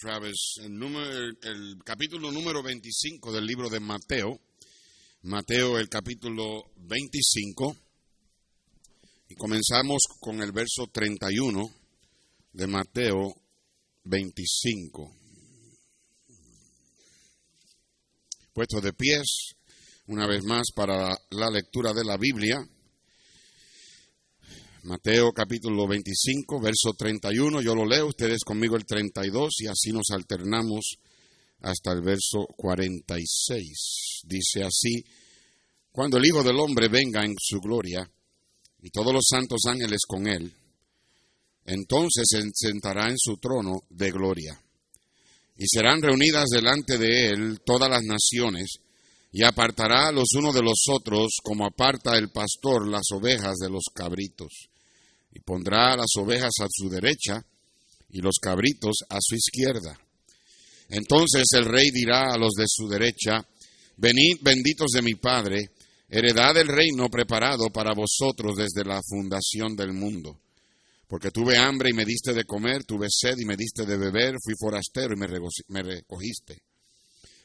Travis, el, número, el capítulo número 25 del libro de Mateo. Mateo, el capítulo 25. Y comenzamos con el verso 31 de Mateo 25. Puesto de pies, una vez más, para la lectura de la Biblia. Mateo capítulo 25, verso 31, yo lo leo, ustedes conmigo el 32 y así nos alternamos hasta el verso 46. Dice así, cuando el Hijo del Hombre venga en su gloria y todos los santos ángeles con él, entonces se sentará en su trono de gloria. Y serán reunidas delante de él todas las naciones, y apartará los unos de los otros como aparta el pastor las ovejas de los cabritos pondrá las ovejas a su derecha y los cabritos a su izquierda. Entonces el rey dirá a los de su derecha, venid benditos de mi Padre, heredad del reino preparado para vosotros desde la fundación del mundo. Porque tuve hambre y me diste de comer, tuve sed y me diste de beber, fui forastero y me, me recogiste.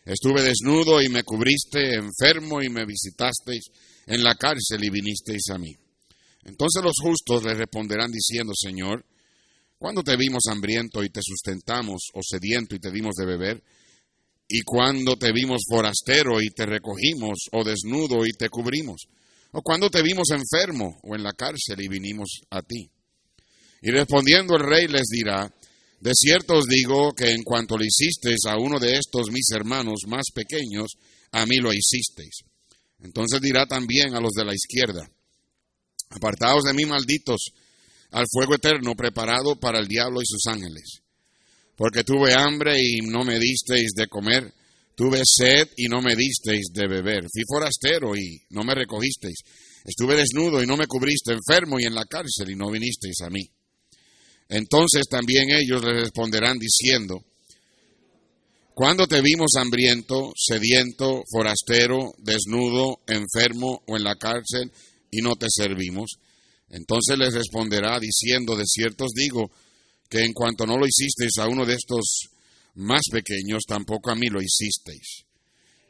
Estuve desnudo y me cubriste, enfermo y me visitasteis, en la cárcel y vinisteis a mí. Entonces los justos le responderán diciendo, Señor, ¿cuándo te vimos hambriento y te sustentamos, o sediento y te dimos de beber? ¿Y cuándo te vimos forastero y te recogimos, o desnudo y te cubrimos? ¿O cuándo te vimos enfermo o en la cárcel y vinimos a ti? Y respondiendo el rey les dirá, de cierto os digo que en cuanto le hicisteis a uno de estos mis hermanos más pequeños, a mí lo hicisteis. Entonces dirá también a los de la izquierda, Apartaos de mí, malditos, al fuego eterno preparado para el diablo y sus ángeles. Porque tuve hambre y no me disteis de comer, tuve sed y no me disteis de beber, fui forastero y no me recogisteis, estuve desnudo y no me cubriste, enfermo y en la cárcel y no vinisteis a mí. Entonces también ellos le responderán diciendo, ¿Cuándo te vimos hambriento, sediento, forastero, desnudo, enfermo o en la cárcel y no te servimos? Entonces les responderá diciendo, de cierto os digo, que en cuanto no lo hicisteis a uno de estos más pequeños, tampoco a mí lo hicisteis.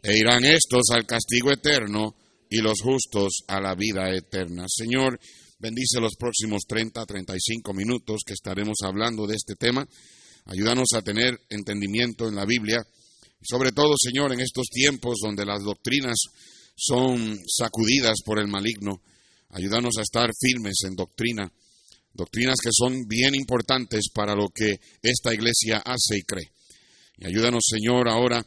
E irán estos al castigo eterno y los justos a la vida eterna. Señor, bendice los próximos 30, 35 minutos que estaremos hablando de este tema. Ayúdanos a tener entendimiento en la Biblia. Sobre todo, Señor, en estos tiempos donde las doctrinas son sacudidas por el maligno, Ayúdanos a estar firmes en doctrina, doctrinas que son bien importantes para lo que esta iglesia hace y cree. Y ayúdanos, Señor, ahora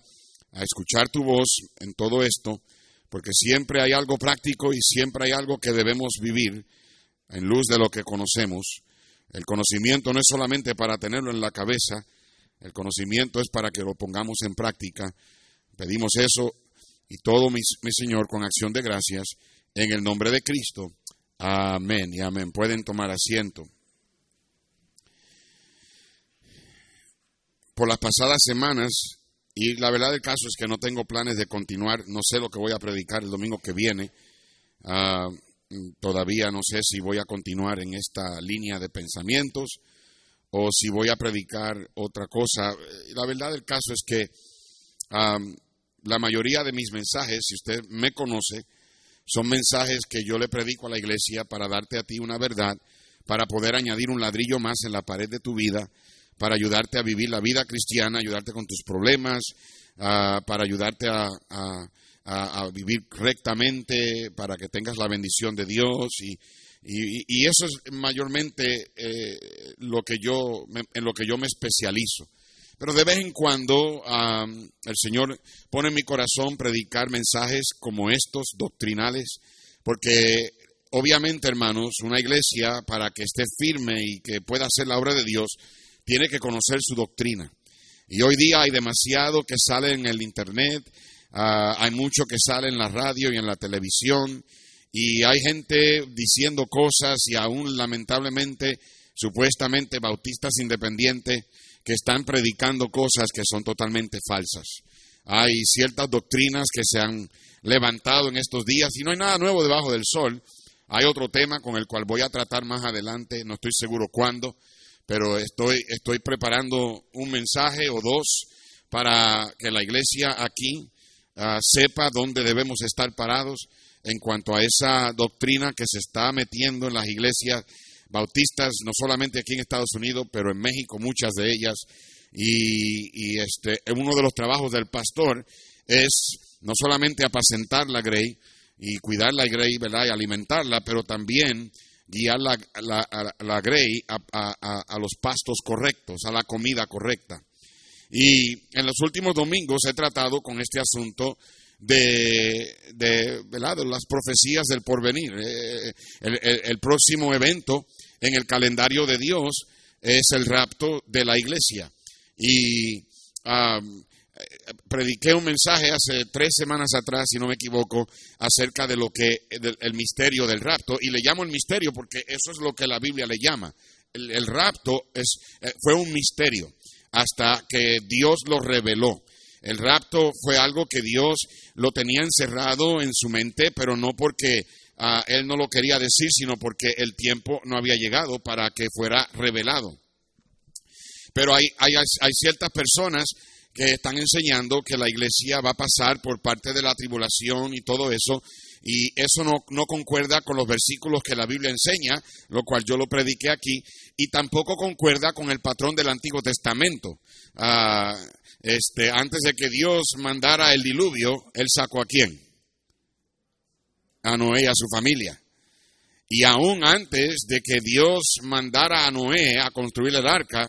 a escuchar tu voz en todo esto, porque siempre hay algo práctico y siempre hay algo que debemos vivir en luz de lo que conocemos. El conocimiento no es solamente para tenerlo en la cabeza, el conocimiento es para que lo pongamos en práctica. Pedimos eso y todo, mi, mi Señor, con acción de gracias en el nombre de Cristo. Amén y amén. Pueden tomar asiento. Por las pasadas semanas, y la verdad del caso es que no tengo planes de continuar, no sé lo que voy a predicar el domingo que viene. Ah, todavía no sé si voy a continuar en esta línea de pensamientos o si voy a predicar otra cosa. La verdad del caso es que ah, la mayoría de mis mensajes, si usted me conoce, son mensajes que yo le predico a la iglesia para darte a ti una verdad, para poder añadir un ladrillo más en la pared de tu vida, para ayudarte a vivir la vida cristiana, ayudarte con tus problemas, ah, para ayudarte a, vivir rectamente, para que tengas la bendición de Dios y, eso es mayormente eh, lo que yo, en lo que yo me especializo. Pero de vez en cuando el Señor pone en mi corazón predicar mensajes como estos, doctrinales, porque obviamente, hermanos, una iglesia para que esté firme y que pueda hacer la obra de Dios, tiene que conocer su doctrina. Y hoy día hay demasiado que sale en el Internet, ah, hay mucho que sale en la radio y en la televisión, y hay gente diciendo cosas y aún lamentablemente, supuestamente bautistas independientes, que están predicando cosas que son totalmente falsas. Hay ciertas doctrinas que se han levantado en estos días y no hay nada nuevo debajo del sol. Hay otro tema con el cual voy a tratar más adelante, no estoy seguro cuándo, pero estoy, estoy preparando un mensaje o dos para que la iglesia aquí ah, sepa dónde debemos estar parados en cuanto a esa doctrina que se está metiendo en las iglesias bautistas, no solamente aquí en Estados Unidos, pero en México, muchas de ellas. Y, este, uno de los trabajos del pastor es no solamente apacentar la grey y cuidar la grey, ¿verdad? Y alimentarla, pero también guiar la, la, grey a, los pastos correctos, a la comida correcta. Y en los últimos domingos he tratado con este asunto de, de, las profecías del porvenir. Eh, el, próximo evento en el calendario de Dios es el rapto de la iglesia. Y prediqué un mensaje hace tres semanas atrás, si no me equivoco, acerca de lo que el misterio del rapto. Y le llamo el misterio porque eso es lo que la Biblia le llama. El, rapto es, eh, fue un misterio hasta que Dios lo reveló. El rapto fue algo que Dios lo tenía encerrado en su mente, pero no porque ah, Él no lo quería decir, sino porque el tiempo no había llegado para que fuera revelado. Pero hay, ciertas personas que están enseñando que la iglesia va a pasar por parte de la tribulación y todo eso, y eso no, no, concuerda con los versículos que la Biblia enseña, lo cual yo lo prediqué aquí, y tampoco concuerda con el patrón del Antiguo Testamento. Ah, este, antes de que Dios mandara el diluvio, Él sacó a quién? A Noé y a su familia. Y aún antes de que Dios mandara a Noé a construir el arca,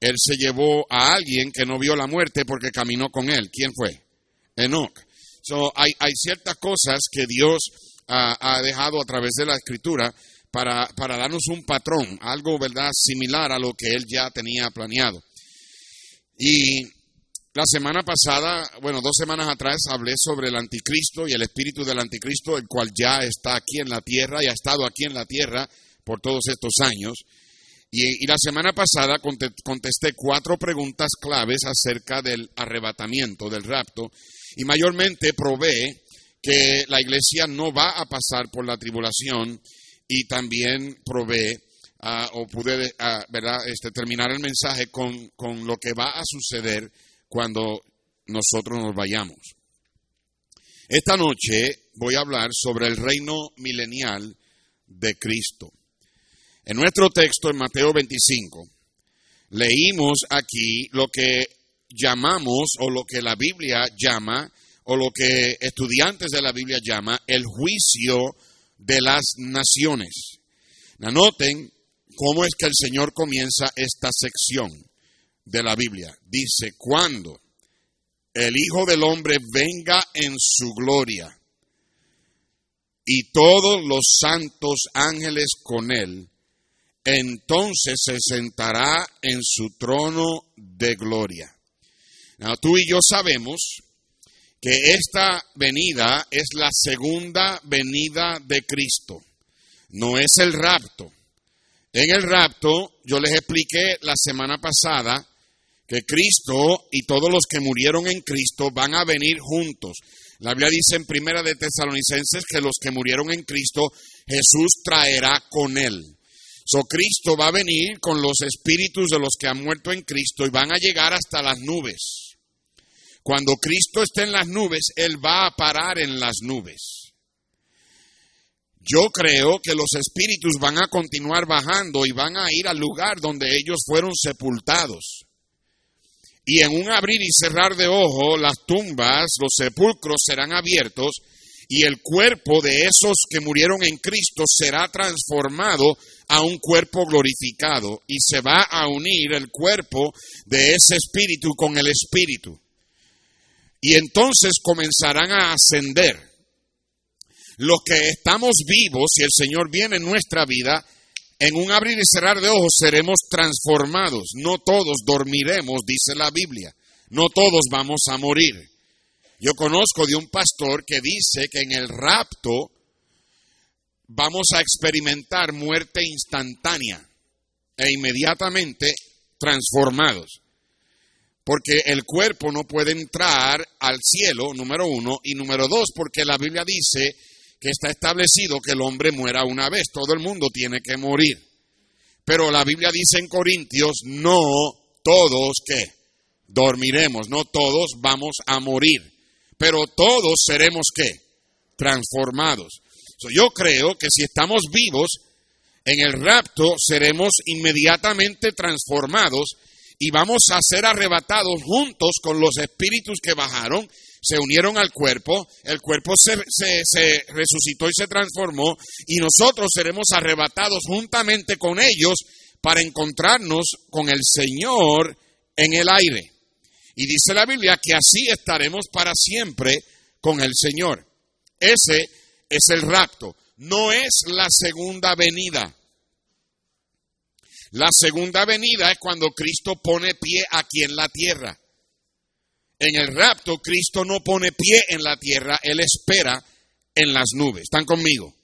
Él se llevó a alguien que no vio la muerte porque caminó con Él. ¿Quién fue? Enoch. So, hay, ciertas cosas que Dios ha dejado a través de la escritura para, para darnos un patrón, algo, ¿verdad?, similar a lo que Él ya tenía planeado. Y la semana pasada, bueno, dos semanas atrás, hablé sobre el anticristo y el espíritu del anticristo, el cual ya está aquí en la tierra y ha estado aquí en la tierra por todos estos años. Y, la semana pasada contesté cuatro preguntas claves acerca del arrebatamiento, del rapto, y mayormente probé que la iglesia no va a pasar por la tribulación y también probé ah, o pude. Este, terminar el mensaje con, con lo que va a suceder cuando nosotros nos vayamos. Esta noche voy a hablar sobre el reino milenial de Cristo. En nuestro texto, en Mateo 25, leímos aquí lo que llamamos o lo que la Biblia llama o lo que estudiantes de la Biblia llama el juicio de las naciones. Anoten cómo es que el Señor comienza esta sección de la Biblia. Dice, cuando el Hijo del Hombre venga en su gloria y todos los santos ángeles con él, entonces se sentará en su trono de gloria. tú y yo sabemos que esta venida es la segunda venida de Cristo, no es el rapto. En el rapto, yo les expliqué la semana pasada que Cristo y todos los que murieron en Cristo van a venir juntos. La Biblia dice en Primera de Tesalonicenses que los que murieron en Cristo, Jesús traerá con él. So Cristo va a venir con los espíritus de los que han muerto en Cristo y van a llegar hasta las nubes. Cuando Cristo esté en las nubes, Él va a parar en las nubes. Yo creo que los espíritus van a continuar bajando y van a ir al lugar donde ellos fueron sepultados. Y en un abrir y cerrar de ojo, las tumbas, los sepulcros serán abiertos y el cuerpo de esos que murieron en Cristo será transformado a un cuerpo glorificado y se va a unir el cuerpo de ese espíritu con el espíritu. Y entonces comenzarán a ascender. Los que estamos vivos, y el Señor viene en nuestra vida, en un abrir y cerrar de ojos seremos transformados. No todos dormiremos, dice la Biblia. No todos vamos a morir. Yo conozco de un pastor que dice que en el rapto vamos a experimentar muerte instantánea e inmediatamente transformados. Porque el cuerpo no puede entrar al cielo, número uno, y número dos, porque la Biblia dice que está establecido que el hombre muera una vez, todo el mundo tiene que morir. Pero la Biblia dice en Corintios, no todos que dormiremos, no todos vamos a morir, pero todos seremos que transformados. yo creo que si estamos vivos, en el rapto seremos inmediatamente transformados y vamos a ser arrebatados juntos con los espíritus que bajaron, se unieron al cuerpo, el cuerpo se, resucitó y se transformó, y nosotros seremos arrebatados juntamente con ellos para encontrarnos con el Señor en el aire. Y dice la Biblia que así estaremos para siempre con el Señor. Ese es el rapto, no es la segunda venida. La segunda venida es cuando Cristo pone pie aquí en la tierra. En el rapto, Cristo no pone pie en la tierra, Él espera en las nubes. ¿Están conmigo?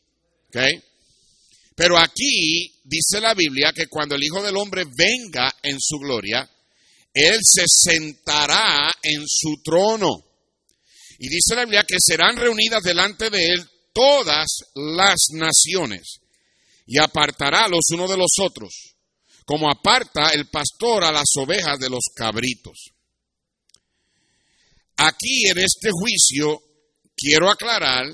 Pero aquí dice la Biblia que cuando el Hijo del Hombre venga en su gloria, Él se sentará en su trono. Y dice la Biblia que serán reunidas delante de Él todas las naciones y apartará los unos de los otros como aparta el pastor a las ovejas de los cabritos. Aquí en este juicio quiero aclarar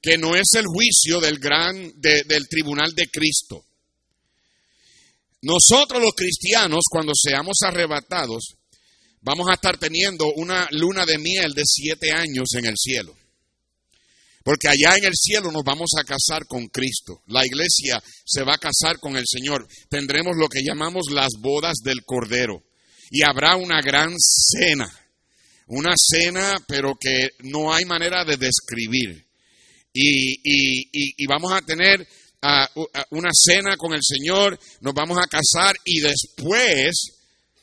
que no es el juicio del gran del tribunal de Cristo. Nosotros los cristianos cuando seamos arrebatados vamos a estar teniendo una luna de miel de siete años en el cielo. Porque allá en el cielo nos vamos a casar con Cristo. La iglesia se va a casar con el Señor. Tendremos lo que llamamos las bodas del Cordero. Y habrá una gran cena. Una cena, pero que no hay manera de describir. Y, vamos a tener ah, una cena con el Señor, nos vamos a casar y después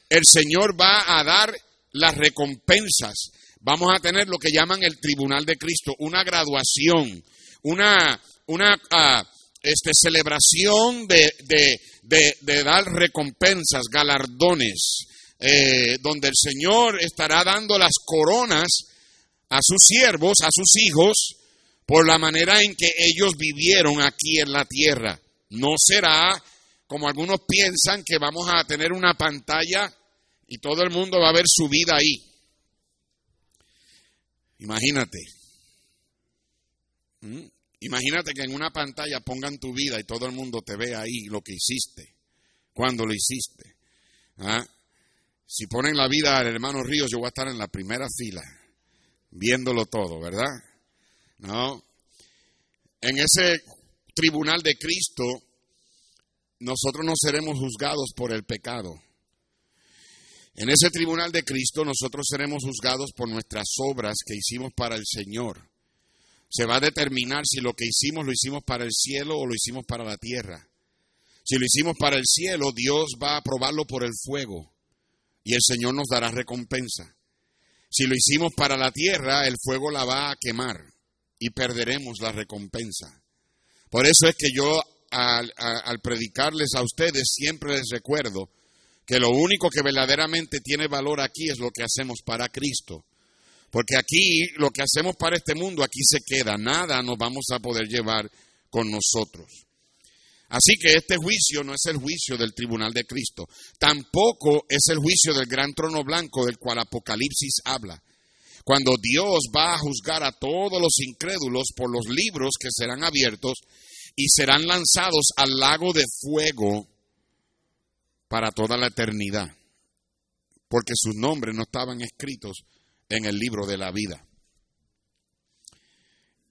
el Señor va a dar las recompensas vamos a tener lo que llaman el Tribunal de Cristo, una graduación, una, una ah, este, celebración de, de, dar recompensas, galardones, eh, donde el Señor estará dando las coronas a sus siervos, a sus hijos, por la manera en que ellos vivieron aquí en la tierra. No será como algunos piensan que vamos a tener una pantalla y todo el mundo va a ver su vida ahí. Imagínate. ¿Mm? Imagínate que en una pantalla pongan tu vida y todo el mundo te ve ahí lo que hiciste, cuando lo hiciste. ¿Ah? Si ponen la vida al hermano Ríos, yo voy a estar en la primera fila, viéndolo todo, ¿verdad? No. En ese tribunal de Cristo, nosotros no seremos juzgados por el pecado. En ese tribunal de Cristo nosotros seremos juzgados por nuestras obras que hicimos para el Señor. Se va a determinar si lo que hicimos lo hicimos para el cielo o lo hicimos para la tierra. Si lo hicimos para el cielo, Dios va a probarlo por el fuego y el Señor nos dará recompensa. Si lo hicimos para la tierra, el fuego la va a quemar y perderemos la recompensa. Por eso es que yo al, predicarles a ustedes siempre les recuerdo que lo único que verdaderamente tiene valor aquí es lo que hacemos para Cristo. Porque aquí lo que hacemos para este mundo, aquí se queda, nada nos vamos a poder llevar con nosotros. Así que este juicio no es el juicio del tribunal de Cristo, tampoco es el juicio del gran trono blanco del cual Apocalipsis habla. Cuando Dios va a juzgar a todos los incrédulos por los libros que serán abiertos y serán lanzados al lago de fuego para toda la eternidad, porque sus nombres no estaban escritos en el libro de la vida.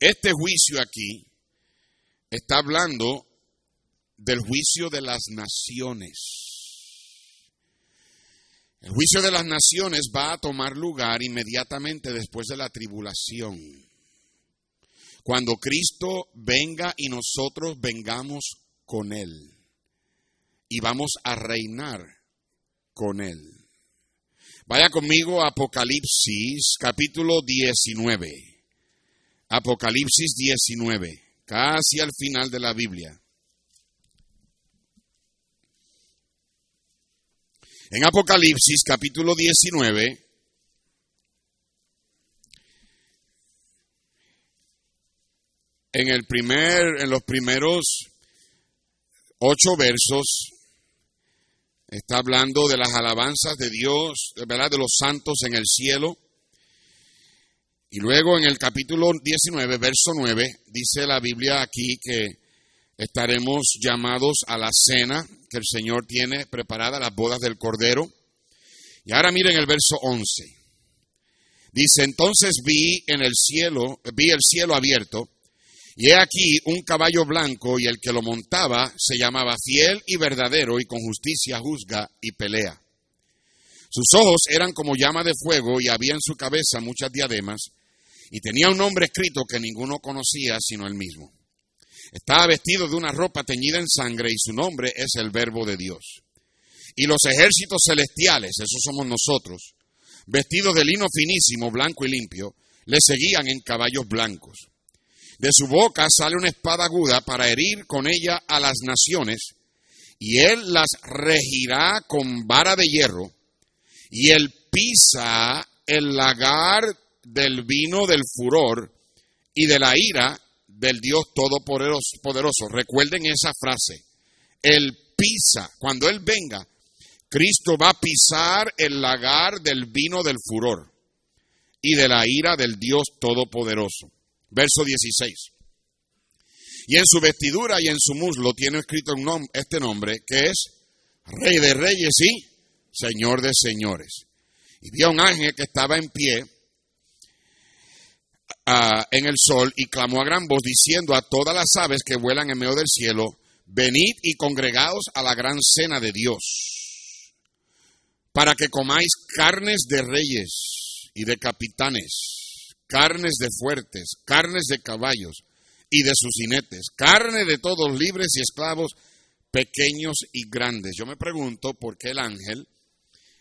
Este juicio aquí está hablando del juicio de las naciones. El juicio de las naciones va a tomar lugar inmediatamente después de la tribulación. Cuando Cristo venga y nosotros vengamos con Él y vamos a reinar con Él. Vaya conmigo a Apocalipsis capítulo 19. Apocalipsis 19, casi al final de la Biblia. En Apocalipsis capítulo 19, en el primer, en los primeros ocho versos, está hablando de las alabanzas de Dios, ¿verdad? De los santos en el cielo. Y luego en el capítulo 19, verso 9, dice la Biblia aquí que estaremos llamados a la cena que el Señor tiene preparada, las bodas del Cordero. Y ahora miren el verso 11. Dice, entonces vi en el cielo, vi el cielo abierto, y he aquí un caballo blanco, y el que lo montaba se llamaba fiel y verdadero, y con justicia juzga y pelea. Sus ojos eran como llama de fuego, y había en su cabeza muchas diademas, y tenía un nombre escrito que ninguno conocía sino él mismo. Estaba vestido de una ropa teñida en sangre, y su nombre es el Verbo de Dios. Y los ejércitos celestiales, esos somos nosotros, vestidos de lino finísimo, blanco y limpio, le seguían en caballos blancos. De su boca sale una espada aguda para herir con ella a las naciones, y él las regirá con vara de hierro, y él pisa el lagar del vino del furor y de la ira del Dios Todopoderoso. Recuerden esa frase. Él pisa, cuando Él venga, Cristo va a pisar el lagar del vino del furor y de la ira del Dios Todopoderoso. Verso 16. Y en su vestidura y en su muslo tiene escrito este nombre, que es Rey de Reyes y Señor de Señores. Y vi a un ángel que estaba en pie uh, en el sol y clamó a gran voz diciendo a todas las aves que vuelan en medio del cielo, venid y congregaos a la gran cena de Dios para que comáis carnes de reyes y de capitanes, carnes de fuertes, carnes de caballos y de sus jinetes, carne de todos libres y esclavos, pequeños y grandes. Yo me pregunto por qué el ángel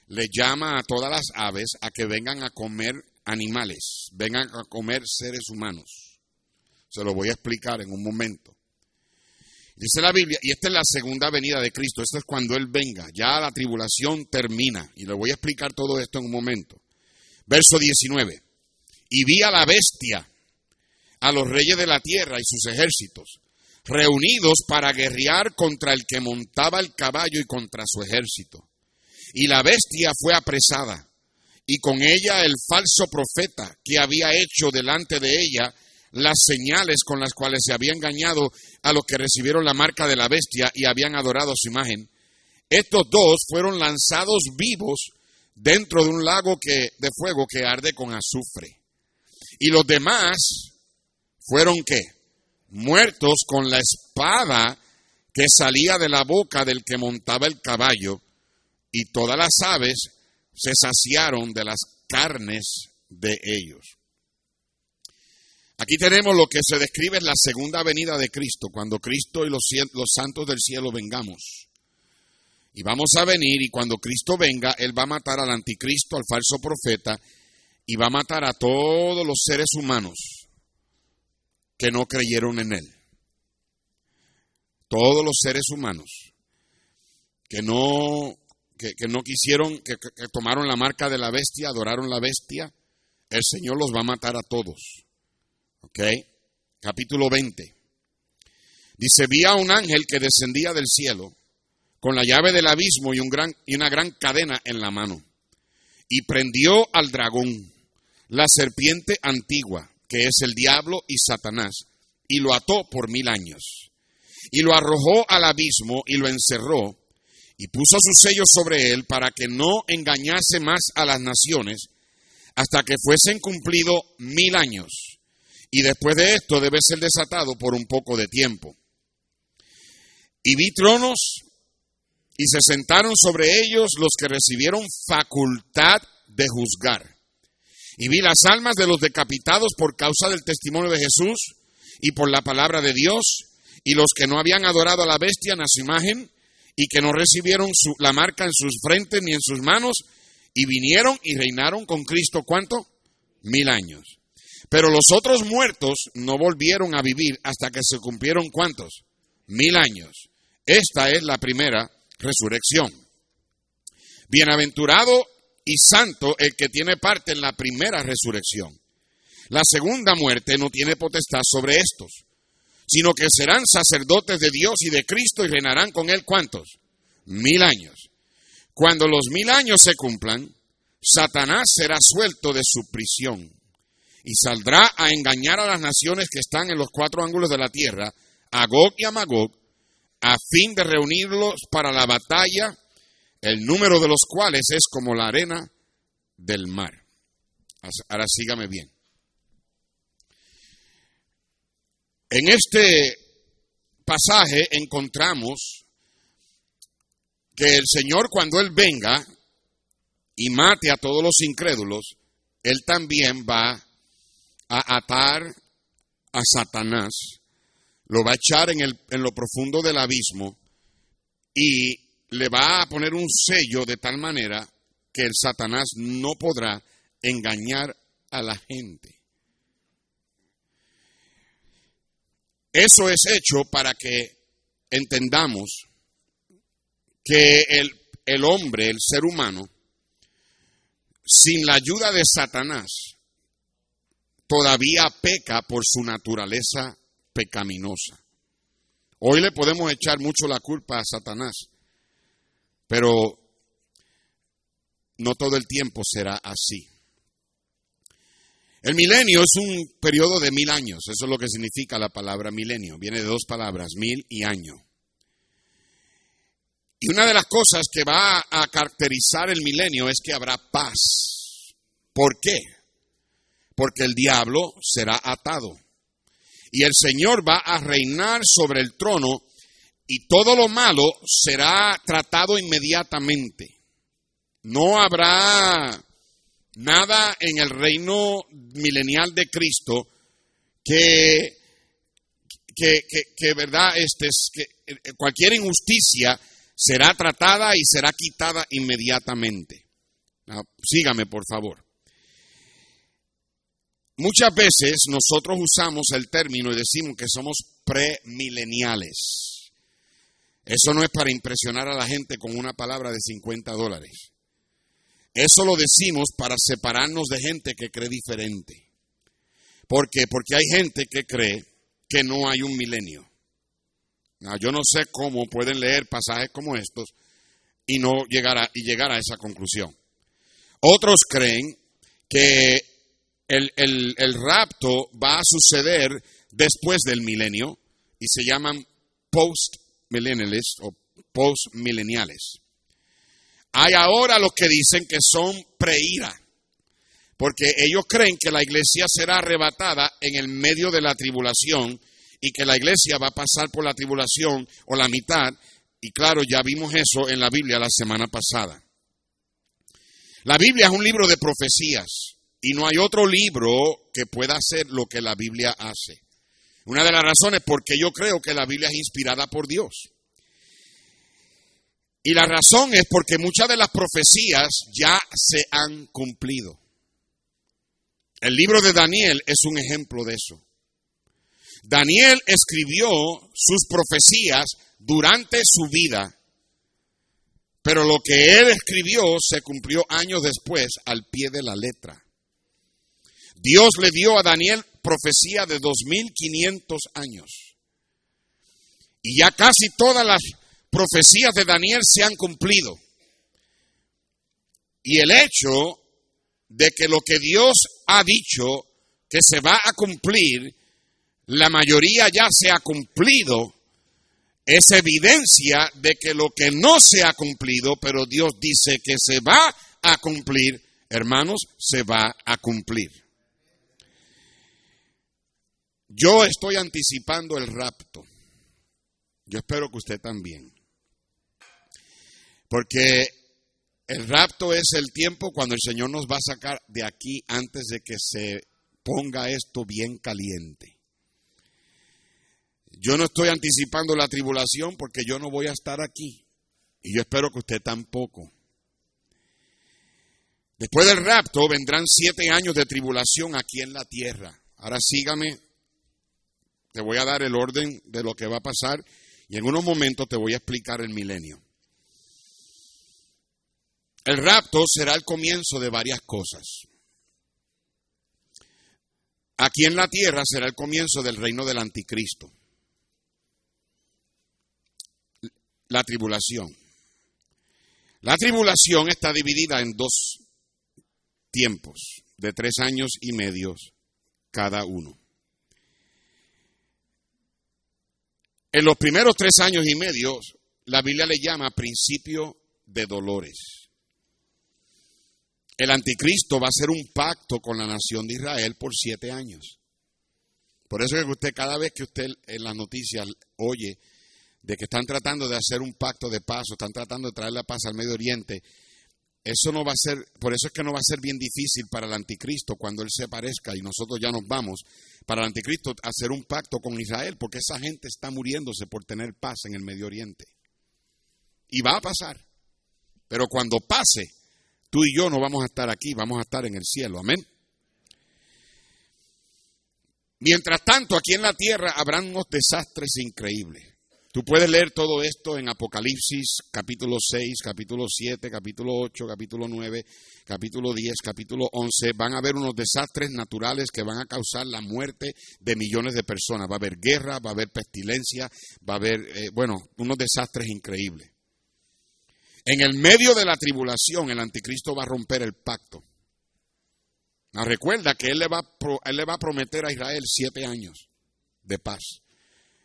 le llama a todas las aves a que vengan a comer animales, vengan a comer seres humanos. Se lo voy a explicar en un momento. Dice la Biblia, y esta es la segunda venida de Cristo, esto es cuando Él venga, ya la tribulación termina, y le voy a explicar todo esto en un momento. Verso 19, y vi a la bestia, a los reyes de la tierra y sus ejércitos, reunidos para guerrear contra el que montaba el caballo y contra su ejército. Y la bestia fue apresada, y con ella el falso profeta que había hecho delante de ella las señales con las cuales se había engañado a los que recibieron la marca de la bestia y habían adorado su imagen. Estos dos fueron lanzados vivos dentro de un lago que, de fuego que arde con azufre. Y los demás fueron qué? Muertos con la espada que salía de la boca del que montaba el caballo, y todas las aves se saciaron de las carnes de ellos. Aquí tenemos lo que se describe en la segunda venida de Cristo, cuando Cristo y los, santos del cielo vengamos. Y vamos a venir y cuando Cristo venga, Él va a matar al anticristo, al falso profeta, y va a matar a todos los seres humanos que no creyeron en Él. Todos los seres humanos que no, que, no quisieron, que tomaron la marca de la bestia, adoraron la bestia, el Señor los va a matar a todos. Capítulo 20. Dice, vi a un ángel que descendía del cielo con la llave del abismo y, un gran, y una gran cadena en la mano. Y prendió al dragón, la serpiente antigua, que es el diablo y Satanás, y lo ató por mil años. Y lo arrojó al abismo y lo encerró, y puso su sello sobre él para que no engañase más a las naciones, hasta que fuesen cumplidos mil años y después de esto debe ser desatado por un poco de tiempo. Y vi tronos y se sentaron sobre ellos los que recibieron facultad de juzgar. Y vi las almas de los decapitados por causa del testimonio de Jesús y por la palabra de Dios, y los que no habían adorado a la bestia en su imagen, y que no recibieron la marca en sus frentes ni en sus manos, y vinieron y reinaron con Cristo, ¿cuánto? Mil años. Pero los otros muertos no volvieron a vivir hasta que se cumplieron cuántos? Mil años. Esta es la primera resurrección. Bienaventurado y santo el que tiene parte en la primera resurrección. La segunda muerte no tiene potestad sobre estos, sino que serán sacerdotes de Dios y de Cristo y reinarán con él cuántos? Mil años. Cuando los mil años se cumplan, Satanás será suelto de su prisión y saldrá a engañar a las naciones que están en los cuatro ángulos de la tierra, a Gog y a Magog, a fin de reunirlos para la batalla, el número de los cuales es como la arena del mar. Ahora sígame bien. En este pasaje encontramos que el Señor cuando Él venga y mate a todos los incrédulos, Él también va a atar a Satanás, lo va a echar en, el, en lo profundo del abismo y le va a poner un sello de tal manera que el Satanás no podrá engañar a la gente. Eso es hecho para que entendamos que el, el hombre, el ser humano, sin la ayuda de Satanás, todavía peca por su naturaleza pecaminosa. Hoy le podemos echar mucho la culpa a Satanás, pero no todo el tiempo será así. El milenio es un periodo de mil años, eso es lo que significa la palabra milenio, viene de dos palabras, mil y año. Y una de las cosas que va a caracterizar el milenio es que habrá paz. ¿Por qué? Porque el diablo será atado. Y el Señor va a reinar sobre el trono y todo lo malo será tratado inmediatamente. No habrá nada en el reino milenial de Cristo que, que, que, verdad, este, que eh, cualquier injusticia será tratada y será quitada inmediatamente. sígame, por favor. Muchas veces nosotros usamos el término y decimos que somos premileniales. Eso no es para impresionar a la gente con una palabra de 50 dólares. Eso lo decimos para separarnos de gente que cree diferente. ¿Por qué? Porque hay gente que cree que no hay un milenio. yo no sé cómo pueden leer pasajes como estos y no llegar a, y llegar a esa conclusión. Otros creen que el, el rapto va a suceder después del milenio y se llaman post-millennialists o post-millenniales. Hay ahora los que dicen que son preira, porque ellos creen que la iglesia será arrebatada en el medio de la tribulación y que la iglesia va a pasar por la tribulación o la mitad. Y claro, ya vimos eso en la Biblia la semana pasada. La Biblia es un libro de profecías y no hay otro libro que pueda hacer lo que la Biblia hace. Una de las razones por qué yo creo que la Biblia es inspirada por Dios. Y la razón es porque muchas de las profecías ya se han cumplido. El libro de Daniel es un ejemplo de eso. Daniel escribió sus profecías durante su vida, pero lo que él escribió se cumplió años después al pie de la letra. Dios le dio a Daniel profecía de 2500 años. Y ya casi todas las profecías de Daniel se han cumplido. Y el hecho de que lo que Dios ha dicho que se va a cumplir, la mayoría ya se ha cumplido, es evidencia de que lo que no se ha cumplido, pero Dios dice que se va a cumplir, hermanos, se va a cumplir. Yo estoy anticipando el rapto. Yo espero que usted también. Porque el rapto es el tiempo cuando el Señor nos va a sacar de aquí antes de que se ponga esto bien caliente. Yo no estoy anticipando la tribulación porque yo no voy a estar aquí. Y yo espero que usted tampoco. Después del rapto vendrán siete años de tribulación aquí en la tierra. Ahora sígame, te voy a dar el orden de lo que va a pasar y en unos momentos te voy a explicar el milenio. El rapto será el comienzo de varias cosas. Aquí en la tierra será el comienzo del reino del anticristo. La tribulación. La tribulación está dividida en dos tiempos, de tres años y medio cada uno. En los primeros tres años y medio, la Biblia le llama principio de dolores. El anticristo va a hacer un pacto con la nación de Israel por siete años. Por eso es que usted, cada vez que usted en las noticias oye de que están tratando de hacer un pacto de paz o están tratando de traer la paz al Medio Oriente, eso no va a ser, por eso es que no va a ser bien difícil para el anticristo cuando él se aparezca y nosotros ya nos vamos, para el anticristo hacer un pacto con Israel, porque esa gente está muriéndose por tener paz en el Medio Oriente. Y va a pasar. Pero cuando pase, tú y yo no vamos a estar aquí, vamos a estar en el cielo. Amén. Mientras tanto, aquí en la tierra habrán unos desastres increíbles. Tú puedes leer todo esto en Apocalipsis capítulo 6, capítulo 7, capítulo 8, capítulo 9, capítulo 10, capítulo 11. Van a haber unos desastres naturales que van a causar la muerte de millones de personas. Va a haber guerra, va a haber pestilencia, va a haber, eh, bueno, unos desastres increíbles. En el medio de la tribulación, el anticristo va a romper el pacto. recuerda que él le, va, él le va a prometer a Israel siete años de paz.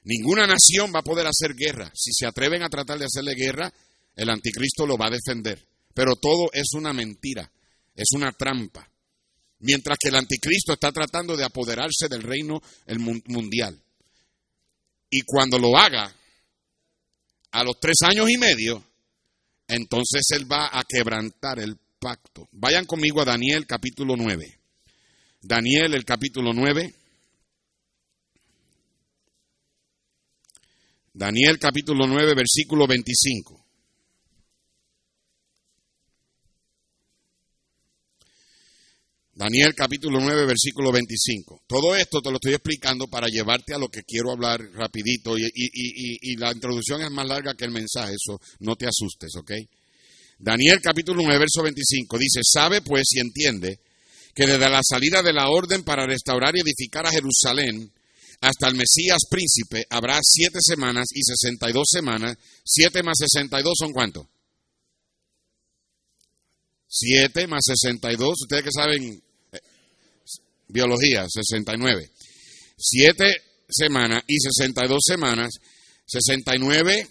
Ninguna nación va a poder hacer guerra. Si se atreven a tratar de hacerle guerra, el anticristo lo va a defender. Pero todo es una mentira, es una trampa. Mientras que el anticristo está tratando de apoderarse del reino mundial. Y cuando lo haga, a los tres años y medio, entonces él va a quebrantar el pacto. Vayan conmigo a Daniel capítulo 9. Daniel el capítulo 9. Daniel capítulo 9, versículo 25. Daniel capítulo 9, versículo 25. Todo esto te lo estoy explicando para llevarte a lo que quiero hablar rapidito y, y, la introducción es más larga que el mensaje, eso no te asustes, ¿ok? Daniel capítulo 9, verso 25 dice, sabe pues y entiende que desde la salida de la orden para restaurar y edificar a Jerusalén, hasta el Mesías príncipe habrá siete semanas y sesenta y dos semanas. Siete más sesenta y dos son cuánto? Siete más sesenta y dos, ustedes que saben biología, sesenta y nueve. Siete semanas y sesenta y dos semanas, sesenta y nueve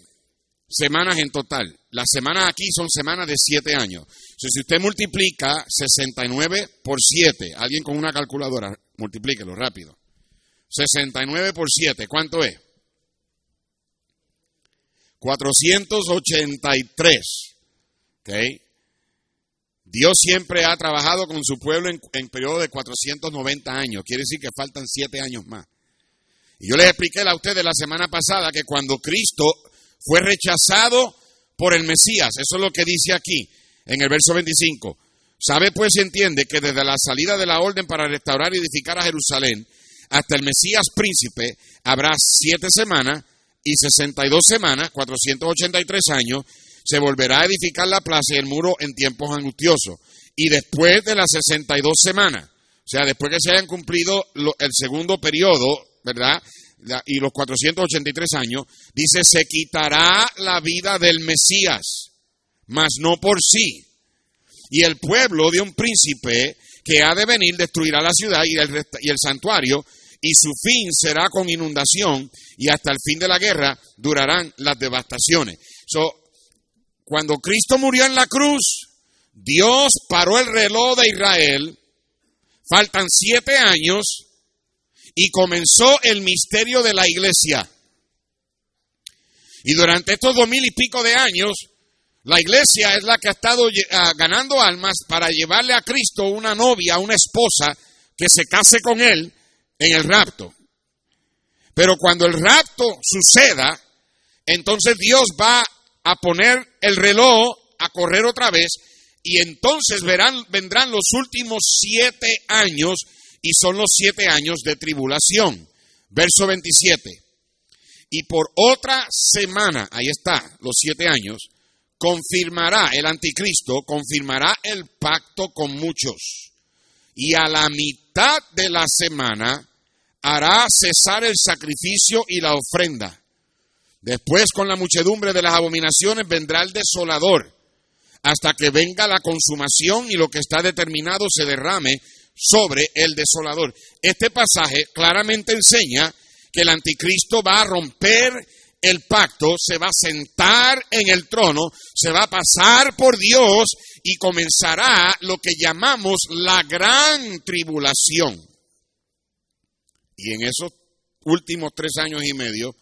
semanas en total. Las semanas aquí son semanas de siete años. si usted multiplica 69 por 7, alguien con una calculadora, multiplíquelo rápido. 69 por 7, ¿cuánto es? 483. ¿Ok? Dios siempre ha trabajado con su pueblo en, periodo de 490 años. Quiere decir que faltan 7 años más. Y yo les expliqué a ustedes la semana pasada que cuando Cristo fue rechazado por el Mesías, eso es lo que dice aquí en el verso 25. Sabe pues y entiende que desde la salida de la orden para restaurar y edificar a Jerusalén, hasta el Mesías príncipe habrá siete semanas y sesenta y dos semanas, 483 años, se volverá a edificar la plaza y el muro en tiempos angustiosos. Y después de las 62 semanas, o sea, después que se hayan cumplido el segundo periodo, ¿verdad? y los 483 años, dice, se quitará la vida del Mesías, mas no por sí. Y el pueblo de un príncipe que ha de venir destruirá la ciudad y el, y el santuario y su fin será con inundación y hasta el fin de la guerra durarán las devastaciones. So, cuando Cristo murió en la cruz, Dios paró el reloj de Israel, faltan siete años y comenzó el misterio de la iglesia. Y durante estos dos mil y pico de años, la iglesia es la que ha estado ah, ganando almas para llevarle a Cristo una novia, una esposa, que se case con él en el rapto. Pero cuando el rapto suceda, entonces Dios va a poner el reloj a correr otra vez y entonces verán, vendrán los últimos siete años y son los siete años de tribulación. Verso 27. Y por otra semana, ahí está, los siete años, confirmará el anticristo, confirmará el pacto con muchos. Y a la mitad de la semana hará cesar el sacrificio y la ofrenda. Después con la muchedumbre de las abominaciones vendrá el desolador, hasta que venga la consumación y lo que está determinado se derrame sobre el desolador. Este pasaje claramente enseña que el anticristo va a romper el pacto, se va a sentar en el trono, se va a pasar por Dios y comenzará lo que llamamos la gran tribulación. Y en esos últimos tres años y medio,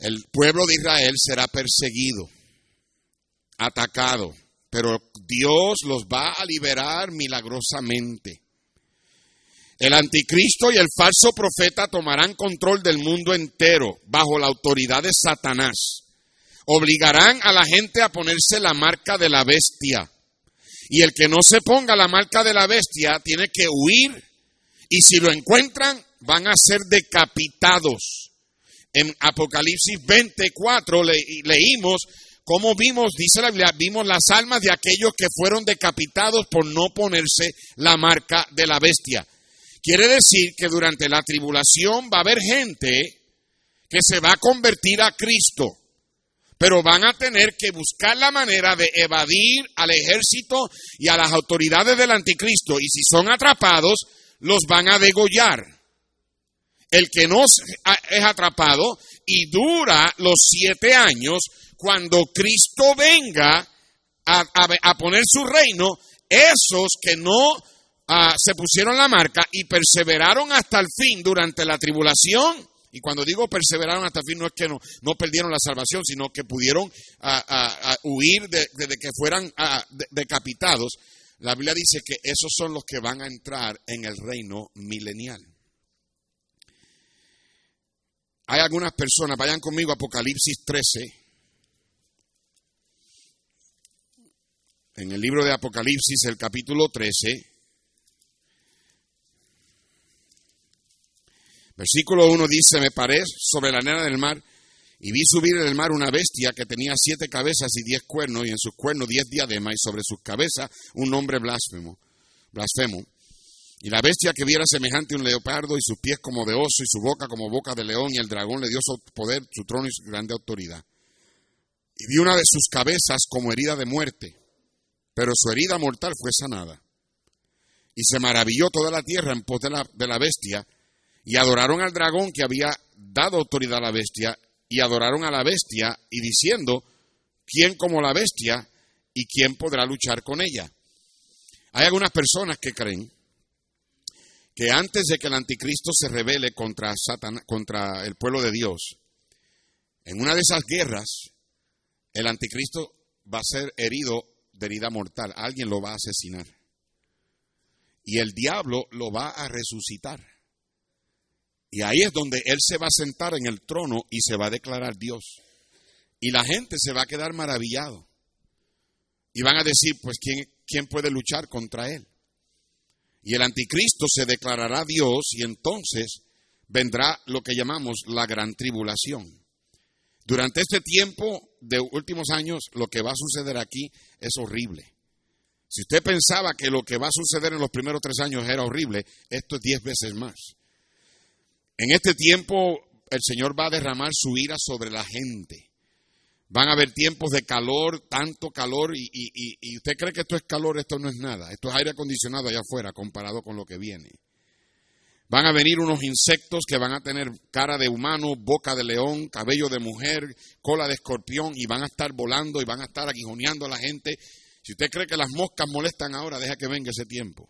el pueblo de Israel será perseguido, atacado, pero Dios los va a liberar milagrosamente. El anticristo y el falso profeta tomarán control del mundo entero bajo la autoridad de Satanás. Obligarán a la gente a ponerse la marca de la bestia. Y el que no se ponga la marca de la bestia tiene que huir. Y si lo encuentran, van a ser decapitados. En Apocalipsis 24 leímos cómo vimos, dice la Biblia, vimos las almas de aquellos que fueron decapitados por no ponerse la marca de la bestia. Quiere decir que durante la tribulación va a haber gente que se va a convertir a Cristo, pero van a tener que buscar la manera de evadir al ejército y a las autoridades del anticristo, y si son atrapados, los van a degollar. El que no es atrapado y dura los siete años, cuando Cristo venga a, poner su reino, esos que no Ah, se pusieron la marca y perseveraron hasta el fin durante la tribulación. Y cuando digo perseveraron hasta el fin, no es que no, no perdieron la salvación, sino que pudieron ah, ah, huir de, que fueran decapitados. La Biblia dice que esos son los que van a entrar en el reino milenial. Hay algunas personas, vayan conmigo a Apocalipsis 13. En el libro de Apocalipsis, el capítulo 13. Versículo 1 dice, me paré sobre la arena del mar y vi subir en el mar una bestia que tenía siete cabezas y diez cuernos, y en sus cuernos diez diademas, y sobre sus cabezas un nombre blasfemo. blasfemo. Y la bestia que viera semejante a un leopardo, y sus pies como de oso, y su boca como boca de león, y el dragón le dio su poder, su trono y su grande autoridad. Y vi una de sus cabezas como herida de muerte, pero su herida mortal fue sanada. Y se maravilló toda la tierra en pos de la, de la bestia, y adoraron al dragón que había dado autoridad a la bestia, y adoraron a la bestia, y diciendo, ¿quién como la bestia y quién podrá luchar con ella? Hay algunas personas que creen que antes de que el anticristo se revele contra, contra el pueblo de Dios, en una de esas guerras, el anticristo va a ser herido de herida mortal, alguien lo va a asesinar. Y el diablo lo va a resucitar. Y ahí es donde Él se va a sentar en el trono y se va a declarar Dios. Y la gente se va a quedar maravillado. Y van a decir, pues, ¿quién, quién puede luchar contra Él? Y el anticristo se declarará Dios y entonces vendrá lo que llamamos la gran tribulación. Durante este tiempo de últimos años, lo que va a suceder aquí es horrible. Si usted pensaba que lo que va a suceder en los primeros tres años era horrible, esto es diez veces más. En este tiempo el Señor va a derramar su ira sobre la gente. Van a haber tiempos de calor, tanto calor, y, usted cree que esto es calor, esto no es nada. Esto es aire acondicionado allá afuera comparado con lo que viene. Van a venir unos insectos que van a tener cara de humano, boca de león, cabello de mujer, cola de escorpión y van a estar volando y van a estar aguijoneando a la gente. Si usted cree que las moscas molestan ahora, deja que venga ese tiempo.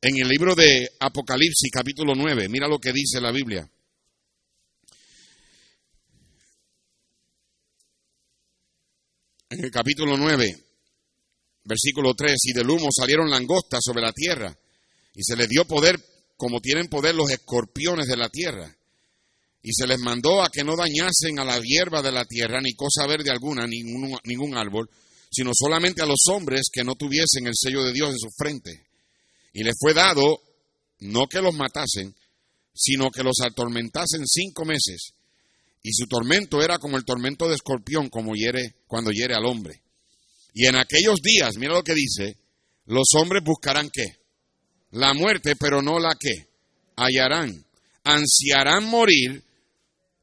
En el libro de Apocalipsis capítulo 9, mira lo que dice la Biblia. En el capítulo 9, versículo 3, y del humo salieron langostas sobre la tierra, y se les dio poder como tienen poder los escorpiones de la tierra. Y se les mandó a que no dañasen a la hierba de la tierra, ni cosa verde alguna, ningún, ningún árbol, sino solamente a los hombres que no tuviesen el sello de Dios en su frente. Y les fue dado no que los matasen, sino que los atormentasen cinco meses. Y su tormento era como el tormento de escorpión, como hiere cuando hiere al hombre. Y en aquellos días, mira lo que dice, los hombres buscarán qué? La muerte, pero no la qué. Hallarán. Ansiarán morir,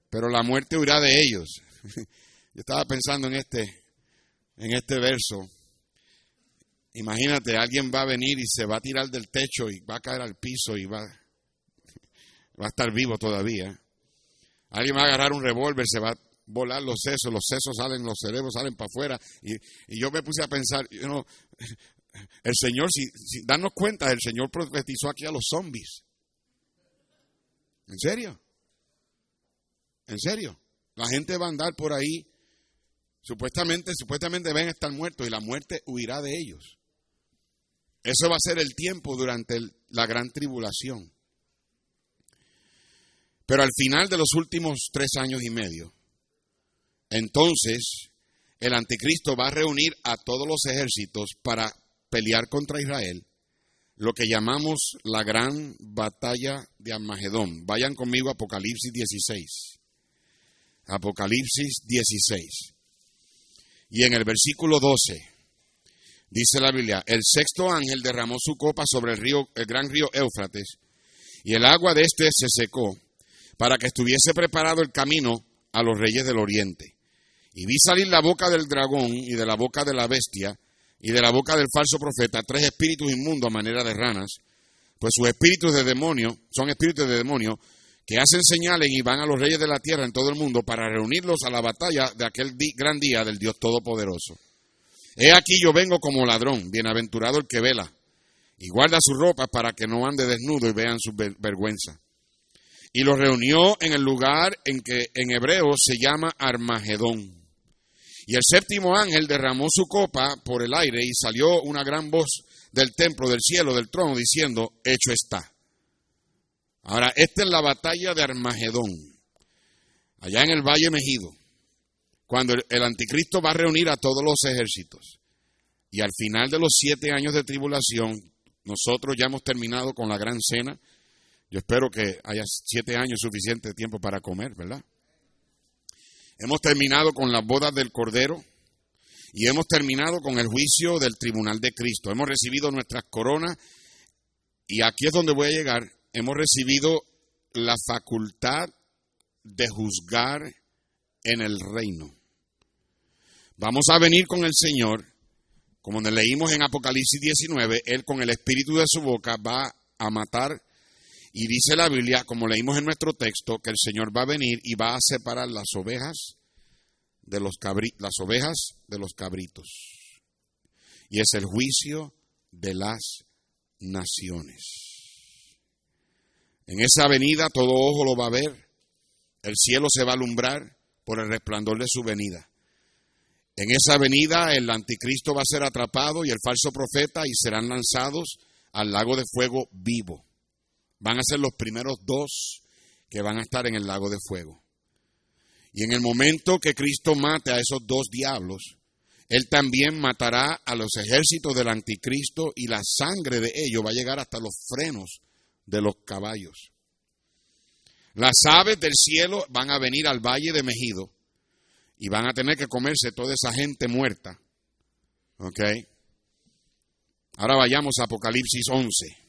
pero la muerte huirá de ellos. Yo estaba pensando en este en este verso. Imagínate, alguien va a venir y se va a tirar del techo y va a caer al piso y va, va a estar vivo todavía. Alguien va a agarrar un revólver, se va a volar los sesos, los sesos salen, los cerebros salen para afuera. Y, yo me puse a pensar, el Señor, si, si darnos cuenta, el Señor profetizó aquí a los zombies. ¿En serio? ¿En serio? La gente va a andar por ahí, supuestamente, supuestamente van a estar muertos y la muerte huirá de ellos. Eso va a ser el tiempo durante la gran tribulación. Pero al final de los últimos tres años y medio, entonces el anticristo va a reunir a todos los ejércitos para pelear contra Israel, lo que llamamos la gran batalla de Armagedón. Vayan conmigo a Apocalipsis 16. Apocalipsis 16. Y en el versículo 12 dice la Biblia, el sexto ángel derramó su copa sobre el río, el gran río Éufrates, y el agua de este se secó para que estuviese preparado el camino a los reyes del oriente. Y vi salir la boca del dragón y de la boca de la bestia y de la boca del falso profeta tres espíritus inmundos a manera de ranas, pues sus espíritus de demonio son espíritus de demonio que hacen señales y van a los reyes de la tierra en todo el mundo para reunirlos a la batalla de aquel gran día del Dios Todopoderoso. He aquí yo vengo como ladrón, bienaventurado el que vela, y guarda su ropa para que no ande desnudo y vean su vergüenza y los reunió en el lugar en que en hebreo se llama Armagedón. Y el séptimo ángel derramó su copa por el aire y salió una gran voz del templo, del cielo, del trono, diciendo, hecho está. Ahora, esta es la batalla de Armagedón, allá en el Valle Mejido, cuando el anticristo va a reunir a todos los ejércitos. Y al final de los siete años de tribulación, nosotros ya hemos terminado con la gran cena, yo espero que haya siete años suficiente tiempo para comer, ¿verdad? Hemos terminado con las bodas del Cordero y hemos terminado con el juicio del Tribunal de Cristo. Hemos recibido nuestras coronas y aquí es donde voy a llegar. Hemos recibido la facultad de juzgar en el reino. Vamos a venir con el Señor, como leímos en Apocalipsis 19, Él con el espíritu de su boca va a matar y dice la Biblia, como leímos en nuestro texto, que el Señor va a venir y va a separar las ovejas de los las ovejas de los cabritos. Y es el juicio de las naciones. En esa venida todo ojo lo va a ver, el cielo se va a alumbrar por el resplandor de su venida. En esa venida el anticristo va a ser atrapado y el falso profeta y serán lanzados al lago de fuego vivo. Van a ser los primeros dos que van a estar en el lago de fuego. Y en el momento que Cristo mate a esos dos diablos, Él también matará a los ejércitos del anticristo y la sangre de ellos va a llegar hasta los frenos de los caballos. Las aves del cielo van a venir al valle de Mejido y van a tener que comerse toda esa gente muerta. ¿Ok? Ahora vayamos a Apocalipsis 11.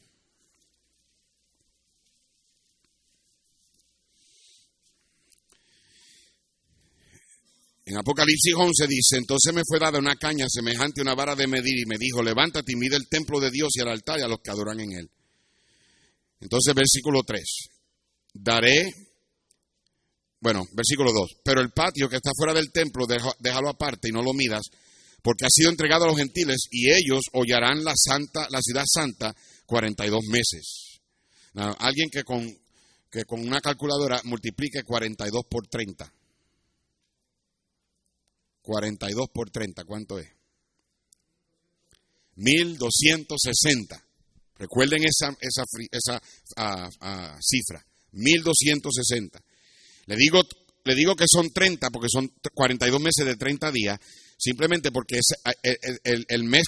En Apocalipsis 11 dice, entonces me fue dada una caña semejante a una vara de medir y me dijo, levántate y mide el templo de Dios y el altar y a los que adoran en él. Entonces versículo 3, daré, bueno, versículo 2, pero el patio que está fuera del templo déjalo aparte y no lo midas, porque ha sido entregado a los gentiles y ellos hollarán la, santa, la ciudad santa 42 meses. alguien que con, que con una calculadora multiplique 42 por 30. 42 por 30, ¿cuánto es? 1260. Recuerden esa, esa, esa ah, ah, cifra, 1260. Le digo, le digo que son 30 porque son 42 meses de 30 días, simplemente porque ah, el, el, mes,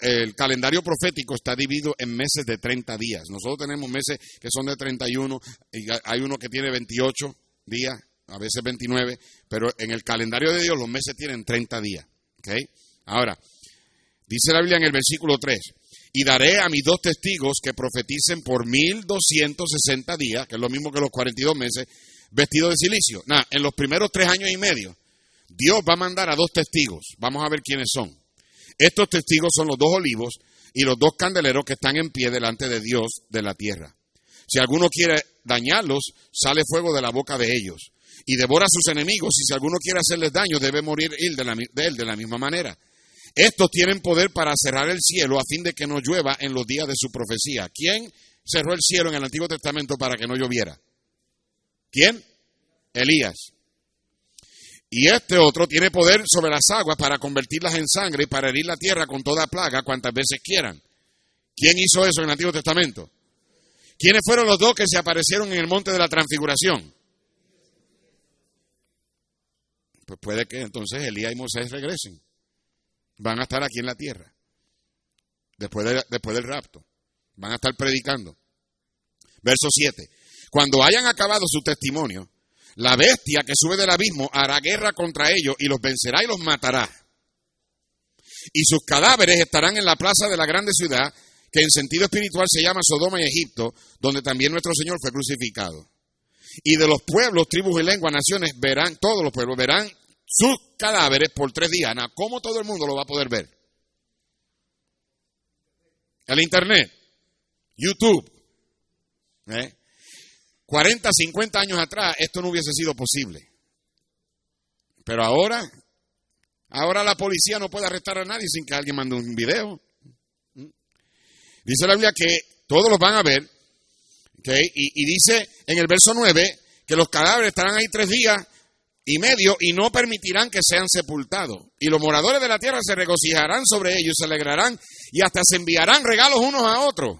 el calendario profético está dividido en meses de 30 días. Nosotros tenemos meses que son de 31 y hay uno que tiene 28 días, a veces 29, pero en el calendario de Dios los meses tienen 30 días. ¿okay? Ahora, dice la Biblia en el versículo 3, y daré a mis dos testigos que profeticen por 1260 días, que es lo mismo que los 42 meses, vestidos de silicio. Nada, en los primeros tres años y medio, Dios va a mandar a dos testigos. Vamos a ver quiénes son. Estos testigos son los dos olivos y los dos candeleros que están en pie delante de Dios de la tierra. Si alguno quiere dañarlos, sale fuego de la boca de ellos y devora a sus enemigos. Y si alguno quiere hacerles daño, debe morir él de, la, de él de la misma manera. Estos tienen poder para cerrar el cielo a fin de que no llueva en los días de su profecía. ¿Quién cerró el cielo en el Antiguo Testamento para que no lloviera? ¿Quién? Elías. Y este otro tiene poder sobre las aguas para convertirlas en sangre y para herir la tierra con toda plaga cuantas veces quieran. ¿Quién hizo eso en el Antiguo Testamento? ¿Quiénes fueron los dos que se aparecieron en el monte de la transfiguración? Pues puede que entonces Elías y Moisés regresen. Van a estar aquí en la tierra. Después, después del rapto. Van a estar predicando. Verso 7. Cuando hayan acabado su testimonio, la bestia que sube del abismo hará guerra contra ellos y los vencerá y los matará. Y sus cadáveres estarán en la plaza de la grande ciudad, que en sentido espiritual se llama Sodoma y Egipto, donde también nuestro Señor fue crucificado. Y de los pueblos, tribus y lenguas, naciones, verán, todos los pueblos, verán sus cadáveres por tres días. ¿Cómo todo el mundo lo va a poder ver? El Internet, YouTube. ¿eh? 40, 50 años atrás esto no hubiese sido posible. Pero ahora, ahora la policía no puede arrestar a nadie sin que alguien mande un video. Dice la Biblia que todos los van a ver, y, dice en el verso 9 que los cadáveres estarán ahí tres días y medio y no permitirán que sean sepultados. Y los moradores de la tierra se regocijarán sobre ellos, se alegrarán y hasta se enviarán regalos unos a otros.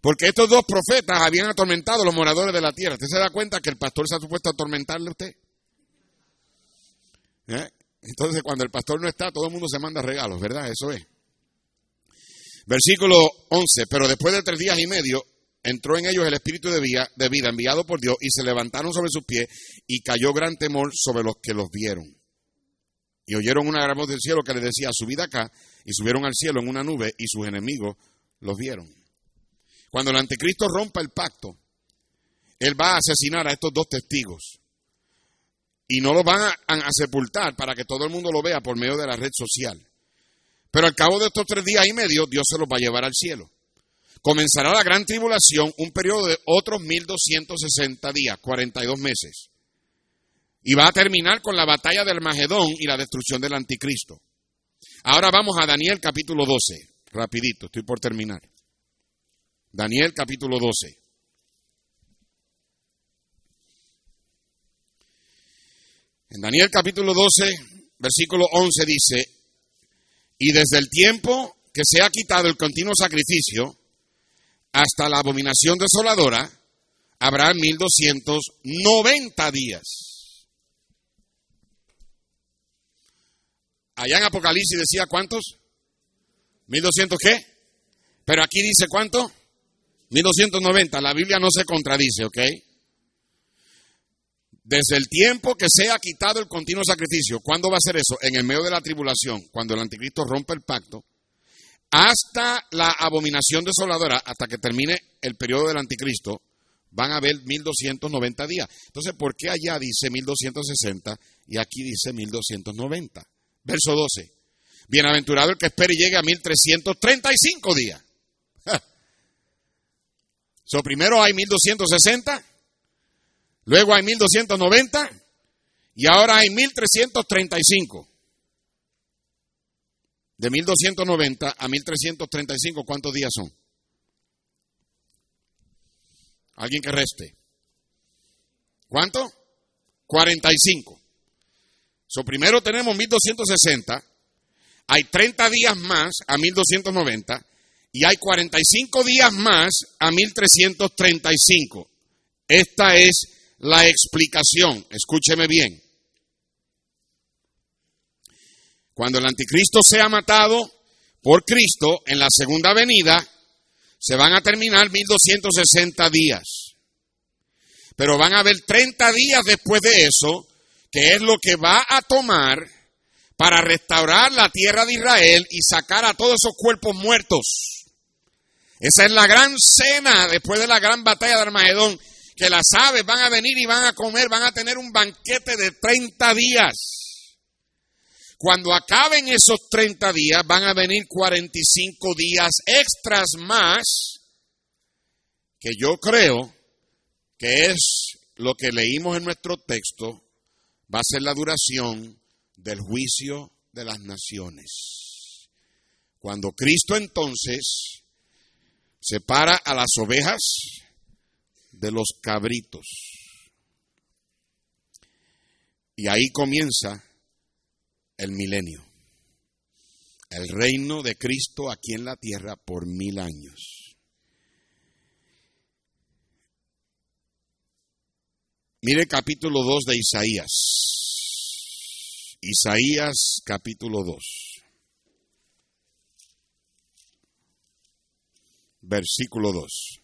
Porque estos dos profetas habían atormentado a los moradores de la tierra. ¿Usted se da cuenta que el pastor se ha supuesto a atormentarle a usted? ¿Eh? Entonces, cuando el pastor no está, todo el mundo se manda regalos, ¿verdad? Eso es. Versículo 11. Pero después de tres días y medio, entró en ellos el espíritu de vida, de vida enviado por Dios y se levantaron sobre sus pies y cayó gran temor sobre los que los vieron. Y oyeron una gran voz del cielo que les decía, subid acá, y subieron al cielo en una nube y sus enemigos los vieron. Cuando el anticristo rompa el pacto, él va a asesinar a estos dos testigos. Y no los van a, sepultar para que todo el mundo lo vea por medio de la red social. Pero al cabo de estos tres días y medio, Dios se los va a llevar al cielo. Comenzará la gran tribulación, un periodo de otros 1260 días, 42 meses. Y va a terminar con la batalla del Magedón y la destrucción del anticristo. Ahora vamos a Daniel capítulo 12. Rapidito, estoy por terminar. Daniel capítulo 12. En Daniel capítulo 12, versículo 11 dice, y desde el tiempo que se ha quitado el continuo sacrificio hasta la abominación desoladora, habrá 1290 días. Allá en Apocalipsis decía cuántos? 1200 qué? Pero aquí dice cuánto? 1290, la Biblia no se contradice, ¿ok? Desde el tiempo que se ha quitado el continuo sacrificio, ¿cuándo va a ser eso? En el medio de la tribulación, cuando el anticristo rompe el pacto, hasta la abominación desoladora, hasta que termine el periodo del anticristo, van a haber 1290 días. Entonces, ¿por qué allá dice 1260 y aquí dice 1290? Verso 12. Bienaventurado el que espere y llegue a 1335 días. So, primero hay 1260, luego hay 1290 y ahora hay 1335. De 1290 a 1335, ¿cuántos días son? Alguien que reste. ¿Cuánto? 45. So, primero tenemos 1260, hay 30 días más a 1290 y hay 45 días más a 1335. Esta es la explicación. Escúcheme bien. Cuando el anticristo sea matado por Cristo en la segunda venida, se van a terminar 1260 días. Pero van a haber 30 días después de eso, que es lo que va a tomar para restaurar la tierra de Israel y sacar a todos esos cuerpos muertos. Esa es la gran cena después de la gran batalla de Armagedón, que las aves van a venir y van a comer, van a tener un banquete de 30 días. Cuando acaben esos 30 días, van a venir 45 días extras más, que yo creo que es lo que leímos en nuestro texto, va a ser la duración del juicio de las naciones. Cuando Cristo entonces separa a las ovejas de los cabritos. Y ahí comienza el milenio, el reino de Cristo aquí en la tierra por mil años. Mire capítulo 2 de Isaías. Isaías capítulo 2. Versículo 2.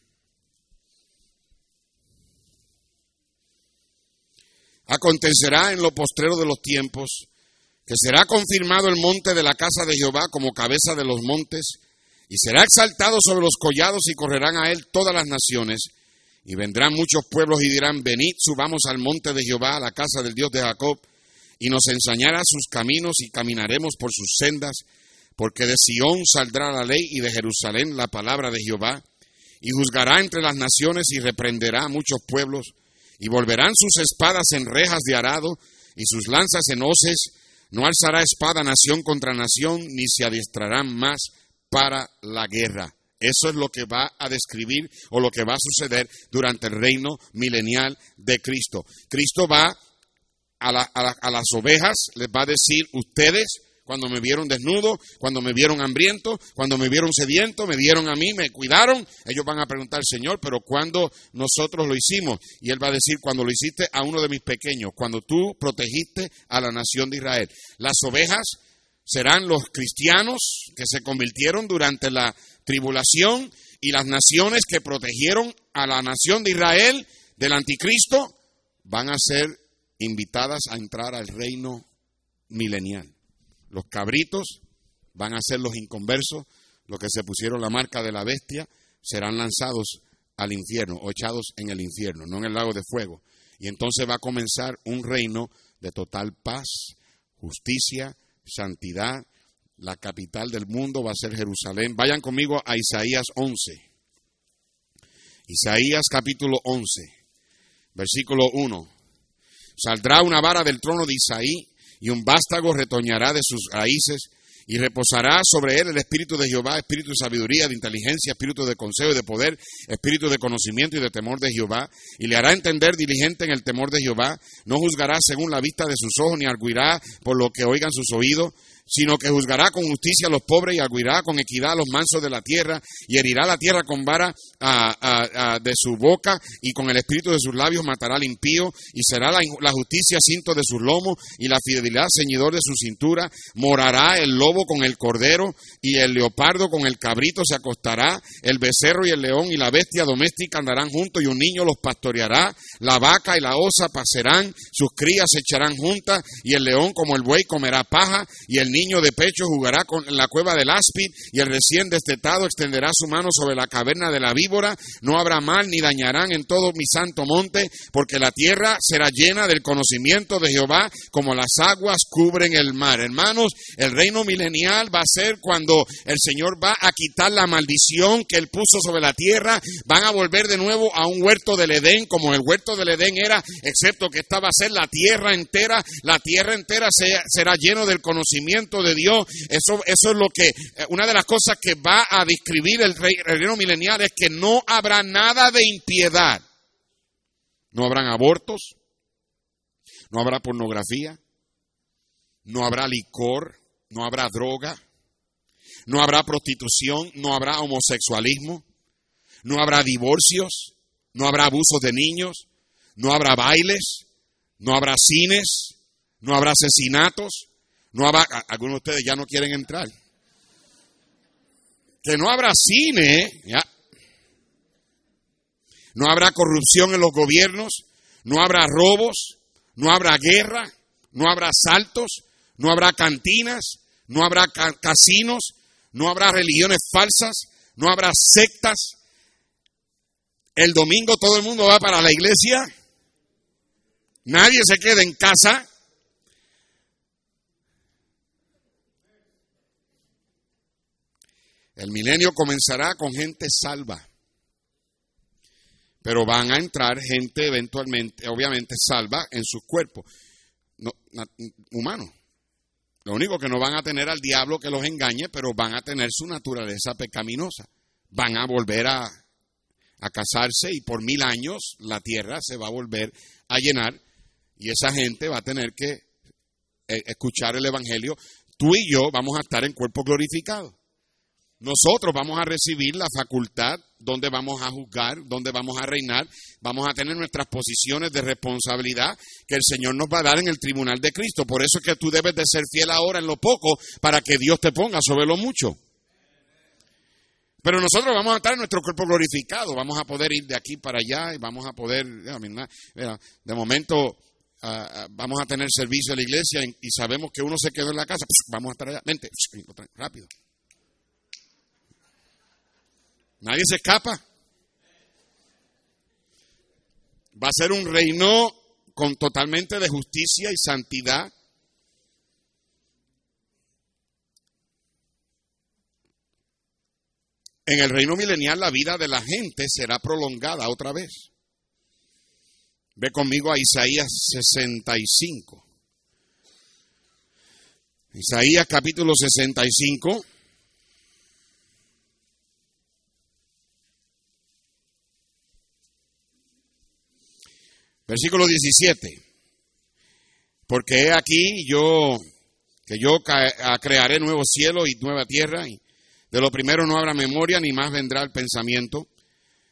Acontecerá en lo postrero de los tiempos que será confirmado el monte de la casa de Jehová como cabeza de los montes, y será exaltado sobre los collados y correrán a él todas las naciones, y vendrán muchos pueblos y dirán, venid, subamos al monte de Jehová, a la casa del Dios de Jacob, y nos enseñará sus caminos y caminaremos por sus sendas, porque de Sión saldrá la ley y de Jerusalén la palabra de Jehová, y juzgará entre las naciones y reprenderá a muchos pueblos, y volverán sus espadas en rejas de arado y sus lanzas en hoces, no alzará espada nación contra nación, ni se adiestrarán más para la guerra. Eso es lo que va a describir o lo que va a suceder durante el reino milenial de Cristo. Cristo va a, a las ovejas, les va a decir, ustedes cuando me vieron desnudo, cuando me vieron hambriento, cuando me vieron sediento, me dieron a mí, me cuidaron. Ellos van a preguntar, Señor, pero ¿cuándo nosotros lo hicimos? Y Él va a decir, cuando lo hiciste a uno de mis pequeños, cuando tú protegiste a la nación de Israel. Las ovejas serán los cristianos que se convirtieron durante la tribulación y las naciones que protegieron a la nación de Israel del anticristo van a ser invitadas a entrar al reino milenial. Los cabritos van a ser los inconversos, los que se pusieron la marca de la bestia, serán lanzados al infierno o echados en el infierno, no en el lago de fuego. Y entonces va a comenzar un reino de total paz, justicia, santidad. La capital del mundo va a ser Jerusalén. Vayan conmigo a Isaías 11. Isaías capítulo 11, versículo 1. Saldrá una vara del trono de Isaí y un vástago retoñará de sus raíces y reposará sobre él el espíritu de Jehová, espíritu de sabiduría, de inteligencia, espíritu de consejo y de poder, espíritu de conocimiento y de temor de Jehová, y le hará entender diligente en el temor de Jehová, no juzgará según la vista de sus ojos, ni arguirá por lo que oigan sus oídos, sino que juzgará con justicia a los pobres y arguirá con equidad a los mansos de la tierra y herirá la tierra con vara de su boca y con el espíritu de sus labios matará al impío y será la, la, justicia cinto de sus lomos y la fidelidad ceñidor de su cintura. Morará el lobo con el cordero y el leopardo con el cabrito se acostará, el becerro y el león y la bestia doméstica andarán juntos y un niño los pastoreará, la vaca y la osa pasarán, sus crías se echarán juntas y el león como el buey comerá paja y el niño de pecho jugará con la cueva del áspid y el recién destetado extenderá su mano sobre la caverna de la víbora. No habrá mal ni dañarán en todo mi santo monte, porque la tierra será llena del conocimiento de Jehová como las aguas cubren el mar. Hermanos, el reino milenial va a ser cuando el Señor va a quitar la maldición que él puso sobre la tierra. Van a volver de nuevo a un huerto del Edén, como el huerto del Edén era, excepto que esta va a ser la tierra entera. La tierra entera será lleno del conocimiento de Dios. Eso, eso es lo que, eh, una de las cosas que va a describir el, reino milenial es que no habrá nada de impiedad. No habrán abortos, no habrá pornografía, no habrá licor, no habrá droga, no habrá prostitución, no habrá homosexualismo, no habrá divorcios, no habrá abusos de niños, no habrá bailes, no habrá cines, no habrá asesinatos, no habrá, algunos de ustedes ya no quieren entrar. Que no habrá cine, ya. No habrá corrupción en los gobiernos, no habrá robos, no habrá guerra, no habrá saltos, no habrá cantinas, no habrá casinos, no habrá religiones falsas, no habrá sectas. El domingo todo el mundo va para la iglesia. Nadie se queda en casa. El milenio comenzará con gente salva. Pero van a entrar gente eventualmente, obviamente salva en sus cuerpos no, humanos. Lo único que no van a tener al diablo que los engañe, pero van a tener su naturaleza pecaminosa. Van a volver a, a casarse y por mil años la tierra se va a volver a llenar y esa gente va a tener que eh, escuchar el Evangelio. Tú y yo vamos a estar en cuerpo glorificado. Nosotros vamos a recibir la facultad donde vamos a juzgar, donde vamos a reinar, vamos a tener nuestras posiciones de responsabilidad que el Señor nos va a dar en el tribunal de Cristo. Por eso es que tú debes de ser fiel ahora en lo poco para que Dios te ponga sobre lo mucho. Pero nosotros vamos a estar en nuestro cuerpo glorificado, vamos a poder ir de aquí para allá y vamos a poder, de momento ah, ah, vamos a tener servicio en la iglesia y sabemos que uno se quedó en la casa, vamos a estar allá, vente, rápido. Nadie se escapa. Va a ser un reino con totalmente de justicia y santidad. En el reino milenial la vida de la gente será prolongada otra vez. Ve conmigo a Isaías 65. Isaías capítulo 65. Versículo 17. Porque he aquí yo, que yo crearé nuevo cielo y nueva tierra, y de lo primero no habrá memoria, ni más vendrá el pensamiento.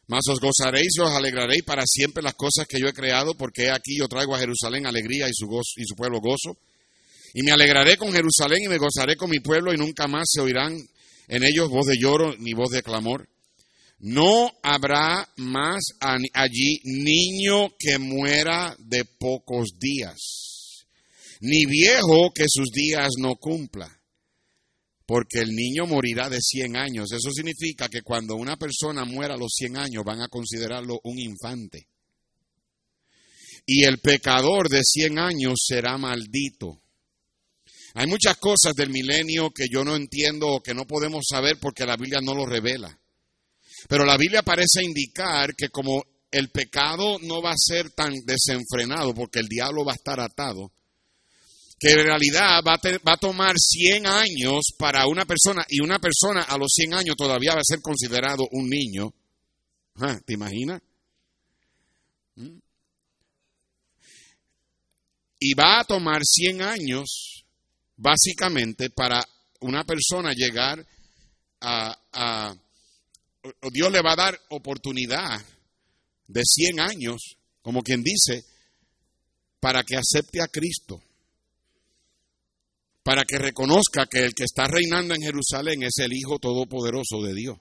Mas os gozaréis y os alegraréis para siempre las cosas que yo he creado, porque he aquí yo traigo a Jerusalén alegría y su, gozo, y su pueblo gozo. Y me alegraré con Jerusalén y me gozaré con mi pueblo, y nunca más se oirán en ellos voz de lloro ni voz de clamor. No habrá más allí niño que muera de pocos días, ni viejo que sus días no cumpla, porque el niño morirá de 100 años. Eso significa que cuando una persona muera a los 100 años van a considerarlo un infante. Y el pecador de 100 años será maldito. Hay muchas cosas del milenio que yo no entiendo o que no podemos saber porque la Biblia no lo revela. Pero la Biblia parece indicar que como el pecado no va a ser tan desenfrenado porque el diablo va a estar atado, que en realidad va a, tomar 100 años para una persona y una persona a los 100 años todavía va a ser considerado un niño. Ah, ¿Te imaginas? ¿Mm? Y va a tomar 100 años básicamente para una persona llegar a Dios le va a dar oportunidad de 100 años, como quien dice, para que acepte a Cristo, para que reconozca que el que está reinando en Jerusalén es el Hijo Todopoderoso de Dios.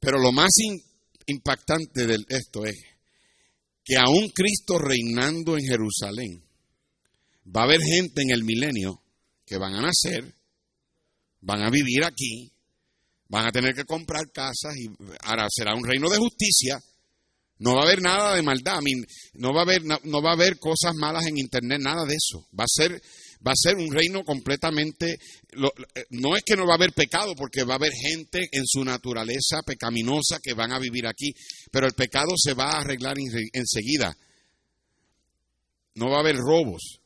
Pero lo más impactante de esto es que aún Cristo reinando en Jerusalén, va a haber gente en el milenio que van a nacer, van a vivir aquí, van a tener que comprar casas y ahora será un reino de justicia. No va a haber nada de maldad, no va a haber no va a haber cosas malas en internet, nada de eso. Va a ser va a ser un reino completamente eh, no es que no va a haber pecado porque va a haber gente en su naturaleza pecaminosa que van a vivir aquí, pero el pecado se va a arreglar enseguida. No va a haber robos.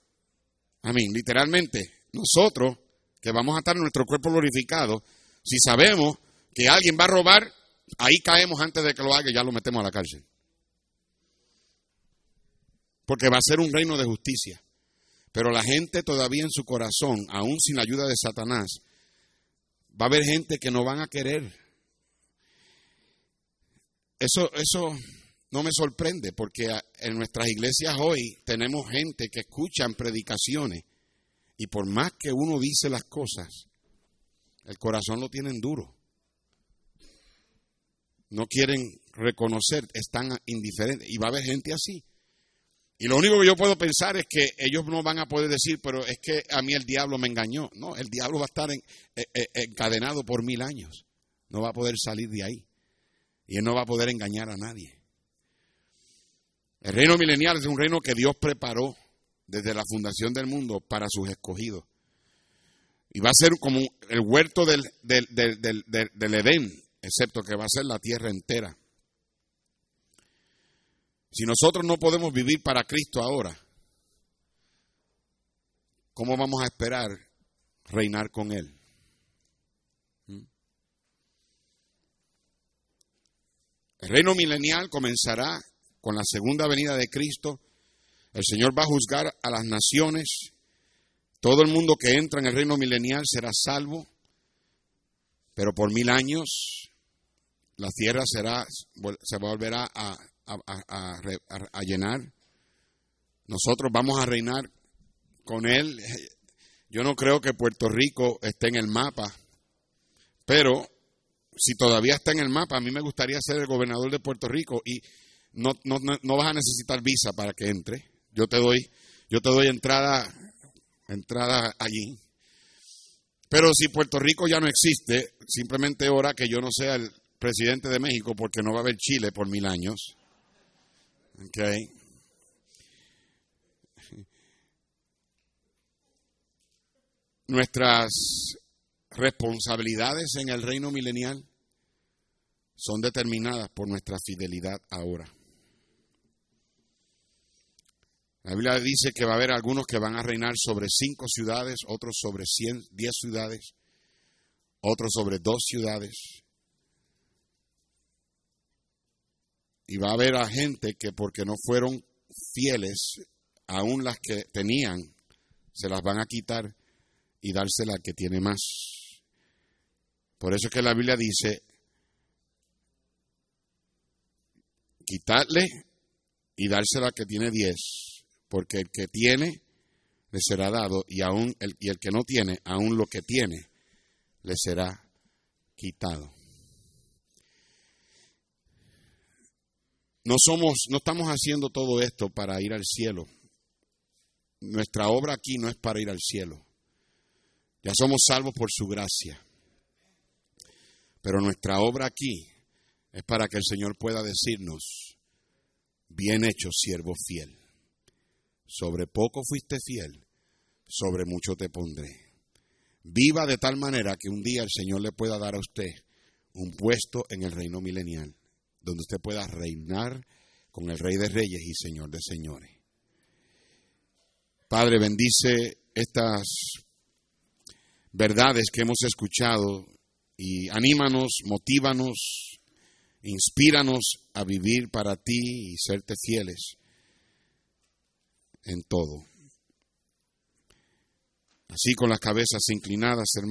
Amén, literalmente, nosotros que vamos a estar en nuestro cuerpo glorificado, si sabemos que alguien va a robar, ahí caemos antes de que lo haga y ya lo metemos a la cárcel. Porque va a ser un reino de justicia. Pero la gente todavía en su corazón, aún sin la ayuda de Satanás, va a haber gente que no van a querer. Eso, eso no me sorprende porque en nuestras iglesias hoy tenemos gente que escuchan predicaciones y por más que uno dice las cosas, el corazón lo tienen duro. No quieren reconocer, están indiferentes. Y va a haber gente así. Y lo único que yo puedo pensar es que ellos no van a poder decir, pero es que a mí el diablo me engañó. No, el diablo va a estar eh, eh, encadenado por mil años. No va a poder salir de ahí. Y él no va a poder engañar a nadie. El reino milenial es un reino que Dios preparó desde la fundación del mundo para sus escogidos. Y va a ser como el huerto del, del, del, del, Edén, excepto que va a ser la tierra entera. Si nosotros no podemos vivir para Cristo ahora, ¿cómo vamos a esperar reinar con Él? ¿Mm? El reino milenial comenzará con la segunda venida de Cristo. El Señor va a juzgar a las naciones todo el mundo que entra en el reino milenial será salvo, pero por mil años la tierra será, se volverá a, a, llenar. Nosotros vamos a reinar con Él. Yo no creo que Puerto Rico esté en el mapa, pero si todavía está en el mapa, a mí me gustaría ser el gobernador de Puerto Rico y no, no, no vas a necesitar visa para que entre. Yo te doy, yo te doy entrada entrada allí. Pero si Puerto Rico ya no existe, simplemente ora que yo no sea el presidente de México porque no va a haber Chile por mil años. Okay. Nuestras responsabilidades en el reino milenial son determinadas por nuestra fidelidad ahora. La Biblia dice que va a haber algunos que van a reinar sobre cinco ciudades, otros sobre cien, diez ciudades, otros sobre dos ciudades. Y va a haber a gente que porque no fueron fieles, aún las que tenían, se las van a quitar y dársela al que tiene más. Por eso es que la Biblia dice, quitarle y dársela al que tiene diez porque el que tiene le será dado y aún el, y el que no tiene, aún lo que tiene le será quitado. No somos, no estamos haciendo todo esto para ir al cielo. Nuestra obra aquí no es para ir al cielo. Ya somos salvos por su gracia. Pero nuestra obra aquí es para que el Señor pueda decirnos, bien hecho, siervo fiel. Sobre poco fuiste fiel, sobre mucho te pondré. Viva de tal manera que un día el Señor le pueda dar a usted un puesto en el reino milenial, donde usted pueda reinar con el Rey de Reyes y Señor de Señores. Padre, bendice estas verdades que hemos escuchado y anímanos, motívanos, inspíranos a vivir para ti y serte fieles en todo. Así con las cabezas inclinadas, hermanos.